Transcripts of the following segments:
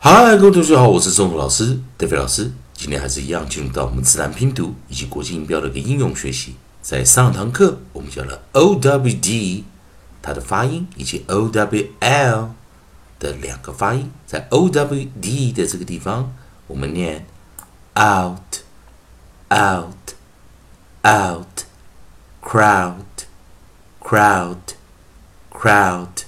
嗨，各位同学好，我是中图老师德飞老师。今天还是一样进入到我们自然拼读以及国际音标的一个应用学习。在上堂课我们教了 O W D 它的发音以及 O W L 的两个发音。在 O W D 的这个地方，我们念 out out out crowd crowd crowd。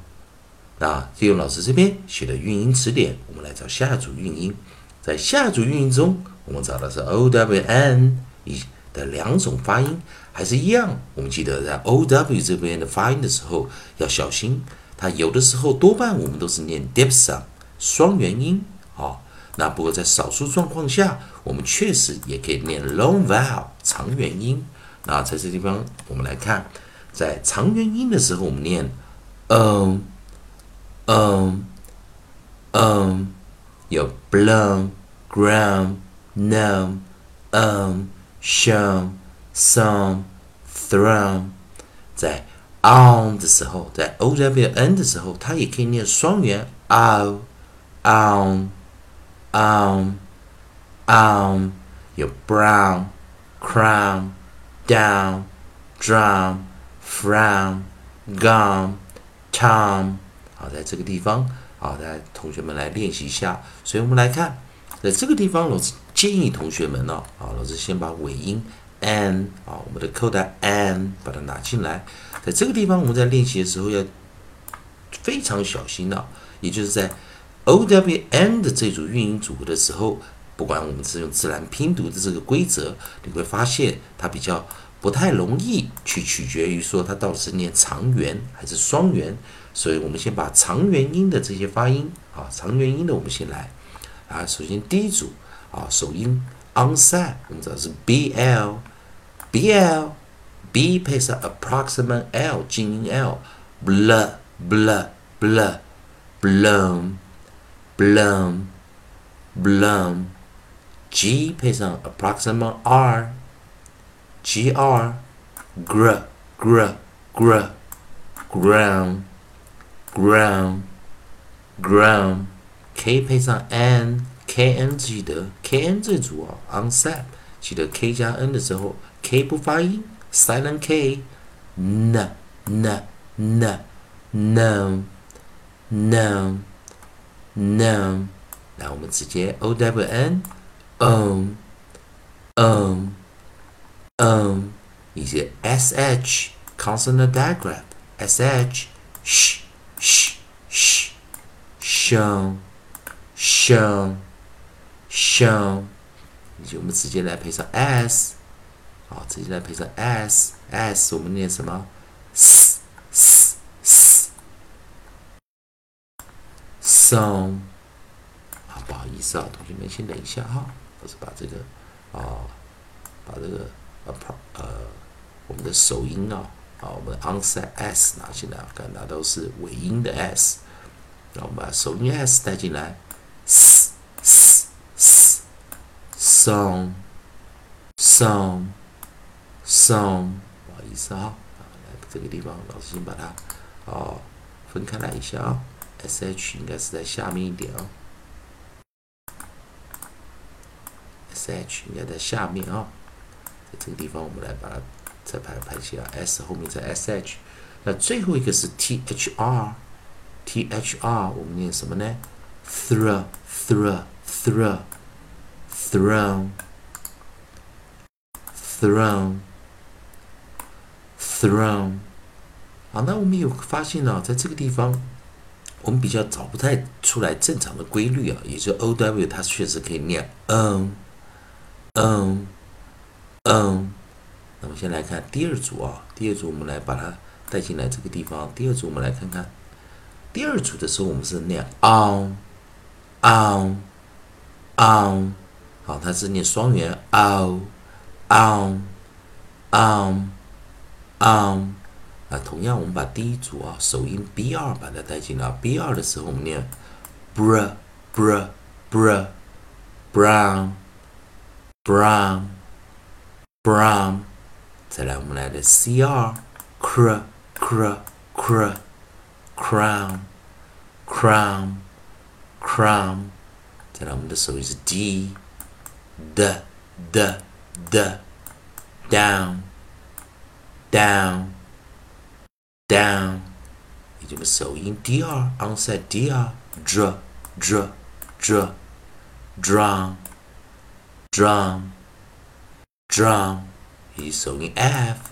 那借用老师这边写的韵音词典，我们来找下组韵音。在下组韵音中，我们找的是 o w n 一的两种发音，还是一样。我们记得在 o w 这边的发音的时候要小心，它有的时候多半我们都是念 dip son 双元音啊。那不过在少数状况下，我们确实也可以念 long vowel 长元音。那在这地方，我们来看，在长元音的时候，我们念嗯。um, um, your blum, gram, num, um, shum, some, thrum，在 on 的时候，在 o w n 的时候，它也可以念双元 o on on on，有 brown, crown, down, drum, frown, gum, tom。 好，在这个地方，好，来同学们来练习一下。所以我们来看，在这个地方，老师建议同学们呢，啊，老师先把尾音 n 啊，我们的扣带 n 把它拿进来。在这个地方，我们在练习的时候要非常小心的，也就是在 o w n 的这组韵音组合的时候，不管我们是用自然拼读的这个规则，你会发现它比较不太容易去取决于说它到底是念长元还是双元。所以我们先把长元音的这些发音啊，长元音的我们先来啊。首先第一组啊，首音 onset，我们知道是 b l b l b 配上 approximate l 静音 l，bl bl bl blown blown blown g 配上 approximate r g r gr gr gr ground ground ground k 配上 n，k n 记得 k n 这组啊，onset 记得 k 加 n 的时候，k 不发音，silent k，n n n no no no，来我们直接 o w n um um um，以及 s h consonant diagram s h sh sh sh show show show，以及我们直接来配上 s，好，直接来配上 s s，我们念什么？s s s song，啊，不好意思啊，同学们先等一下哈，我是把这个啊，把这个呃呃我们的首音啊。好，我们 onset s 拿进来，看它都是尾音的 s，然后我们把首音 s 带进来，s s s song song song，不好意思啊，来这个地方，老师先把它哦分开来一下啊，s h 应该是在下面一点啊，s h 应该在下面啊，在这个地方我们来把它。再排排起来，s 后面再 s h，那最后一个是 t h r，t h r 我们念什么呢？thr，thr，throne，throne，throne。好，那我们有发现呢，在这个地方，我们比较找不太出来正常的规律啊，也就 o w 它确实可以念嗯嗯嗯。那我先来看第二组啊，第二组我们来把它带进来这个地方。第二组我们来看看，第二组的时候我们是念 on on on，好，它是念双元，on，on，on，on。啊，同样我们把第一组啊首音 b 二把它带进来，b 二的时候我们念 br br br brown brown brown，再来，我们来的 aleyküm. CR. Cr. Cr. Cr. Crown. Crown. Crown. D. D. D. D. Down. Down. Down. D R sauyin. DR. Onset DR. Dr. Dr. Dr. Drum. Drum. Drum. 以及首音 F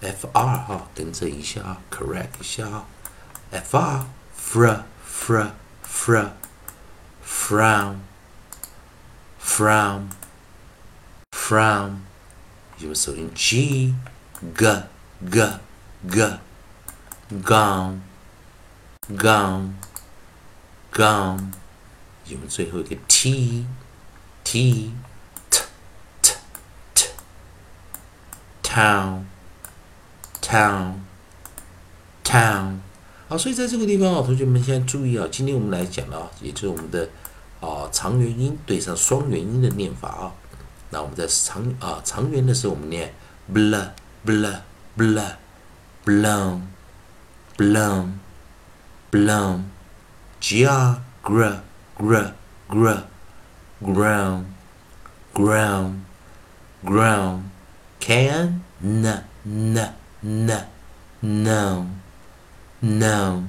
F R 哈，等这一下啊，correct 一下啊，F R fr fr fr frown frown frown，也就是首音 G G g g gone gone gone，用最后一个 t t t Town town town。好，所以在这个地方啊，同学们现在注意啊，今天我们来讲啊，也就是我们的啊长元音对上双元音的念法啊。那我们在长啊长元的时候，我们念 bl bl。bl blown, blown, blown. Gr, gr, gr, gr, ground, ground, ground. Can, n, n, n, não, não,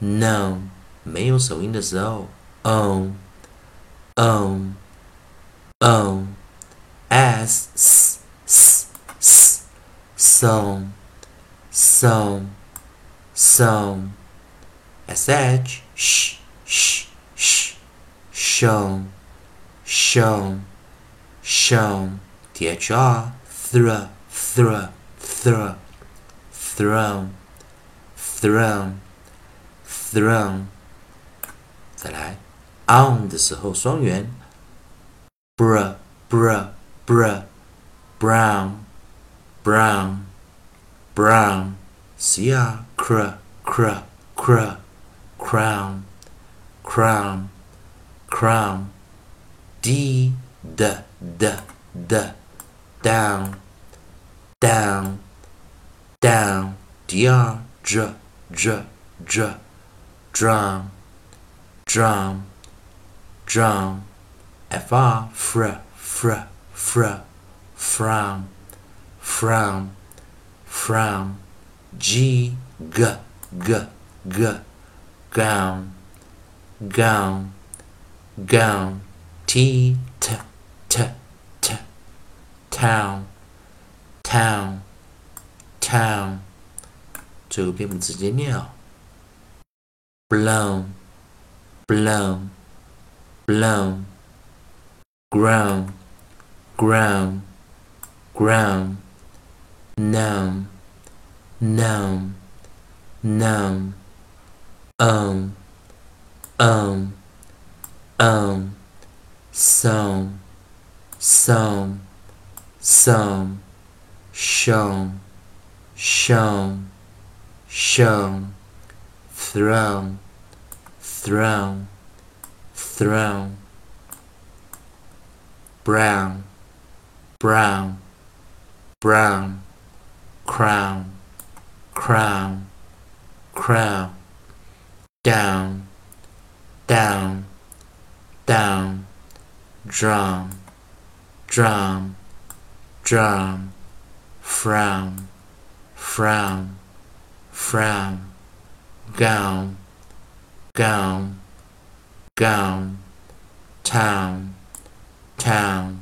não. Males são ainda so. On, on, on. s s, s, s. São, s são. SH, é sh, sh, sh. Chão, chão, chão. É THR, thr, thr, thr, thrown, thrown, thrown. 再来，on 的时候双元，br, br, br, brown brown, brown, cia, cr, cr, cr, crown, crown, crown, d, d, d, d, down, down, down, dr, j, j, j, drum, drum, drum, fr, fr, fr, fr, frown frown, frown, g, g, g, g, gown, gown, gown, t, t, t, town, town, town，最后边我们直接念啊，blown, blown, blown, ground, ground, ground noun, noun, noun, um, um, um, some, some, some, shown, shown, shown, thrown, thrown, thrown, brown, brown, brown. Crown, crown, crown, down, down, down, drum, drum, drum, frown, frown, frown, gown, gown, gown, town, town,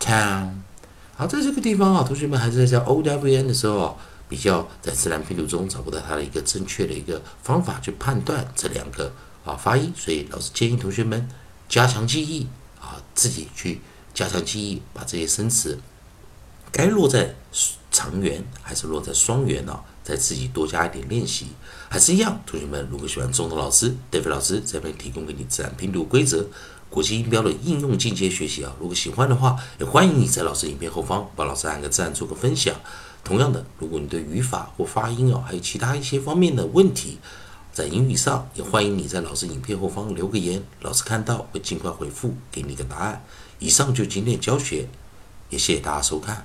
town. 好，在这个地方啊，同学们还是在教 O W N 的时候啊，比较在自然拼读中找不到它的一个正确的一个方法去判断这两个啊发音，所以老师建议同学们加强记忆啊，自己去加强记忆，把这些生词该落在长元还是落在双元啊，再自己多加一点练习。还是一样，同学们，如果喜欢中头老师、David 老师这边提供给你自然拼读规则、国际音标的应用进阶学习啊，如果喜欢的话，也欢迎你在老师影片后方帮老师按个赞，做个分享。同样的，如果你对语法或发音哦，还有其他一些方面的问题，在英语上，也欢迎你在老师影片后方留个言，老师看到会尽快回复，给你个答案。以上就今天教学，也谢谢大家收看。